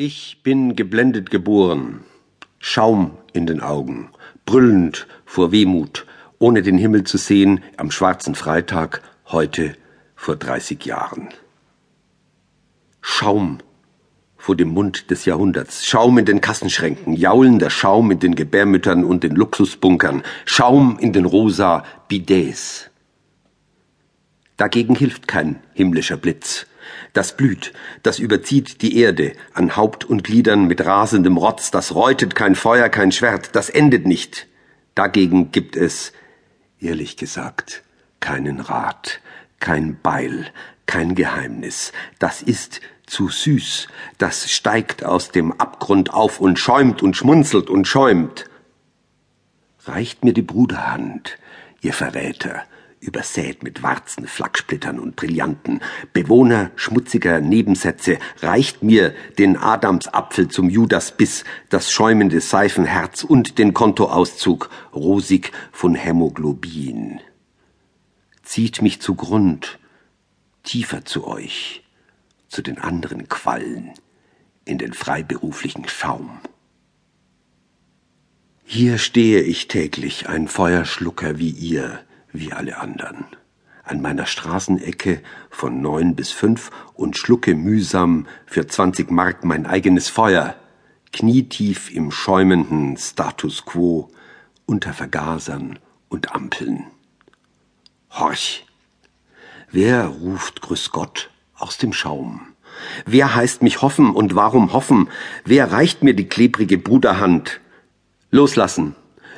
Ich bin geblendet geboren, Schaum in den Augen, brüllend vor Wehmut, ohne den Himmel zu sehen, am schwarzen Freitag, heute vor dreißig Jahren. Schaum vor dem Mund des Jahrhunderts, Schaum in den Kassenschränken, jaulender Schaum in den Gebärmüttern und den Luxusbunkern, Schaum in den rosa Bidets. Dagegen hilft kein himmlischer Blitz. Das blüht, das überzieht die Erde an Haupt und Gliedern mit rasendem Rotz, das räutet kein Feuer, kein Schwert, das endet nicht. Dagegen gibt es, ehrlich gesagt, keinen Rat, kein Beil, kein Geheimnis. Das ist zu süß, das steigt aus dem Abgrund auf und schäumt und schmunzelt und schäumt. Reicht mir die Bruderhand, ihr Verräter, übersät mit Warzen, Flachsplittern und Brillanten, Bewohner schmutziger Nebensätze, reicht mir den Adamsapfel zum Judasbiss, das schäumende Seifenherz und den Kontoauszug, rosig von Hämoglobin. Zieht mich zu Grund, tiefer zu euch, zu den anderen Quallen, in den freiberuflichen Schaum. Hier stehe ich täglich, ein Feuerschlucker wie ihr, wie alle anderen, an meiner Straßenecke von neun bis fünf und schlucke mühsam für zwanzig Mark mein eigenes Feuer, knietief im schäumenden Status quo unter Vergasern und Ampeln. Horch! Wer ruft Grüß Gott aus dem Schaum? Wer heißt mich hoffen und warum hoffen? Wer reicht mir die klebrige Bruderhand? Loslassen,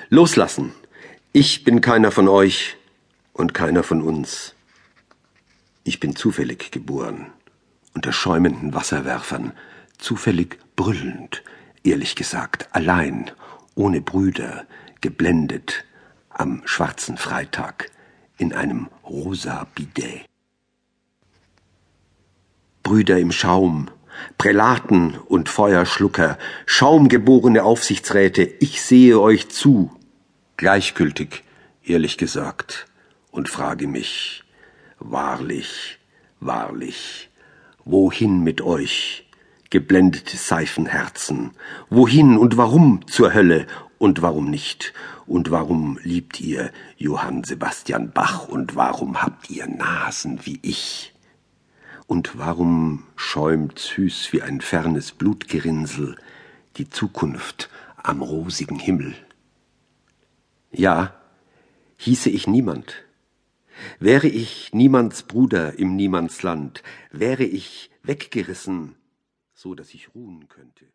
loslassen. Ich bin keiner von euch, und keiner von uns. Ich bin zufällig geboren, unter schäumenden Wasserwerfern, zufällig brüllend, ehrlich gesagt, allein, ohne Brüder, geblendet, am schwarzen Freitag, in einem rosa Bidet. Brüder im Schaum, Prälaten und Feuerschlucker, schaumgeborene Aufsichtsräte, ich sehe euch zu, gleichgültig, ehrlich gesagt und frage mich, wahrlich, wahrlich, wohin mit euch, geblendete Seifenherzen, wohin und warum zur Hölle und warum nicht, und warum liebt ihr Johann Sebastian Bach und warum habt ihr Nasen wie ich? Und warum schäumt süß wie ein fernes Blutgerinnsel die Zukunft am rosigen Himmel? Ja, hieße ich niemand, Wäre ich niemands Bruder im Niemandsland, wäre ich weggerissen, so dass ich ruhen könnte.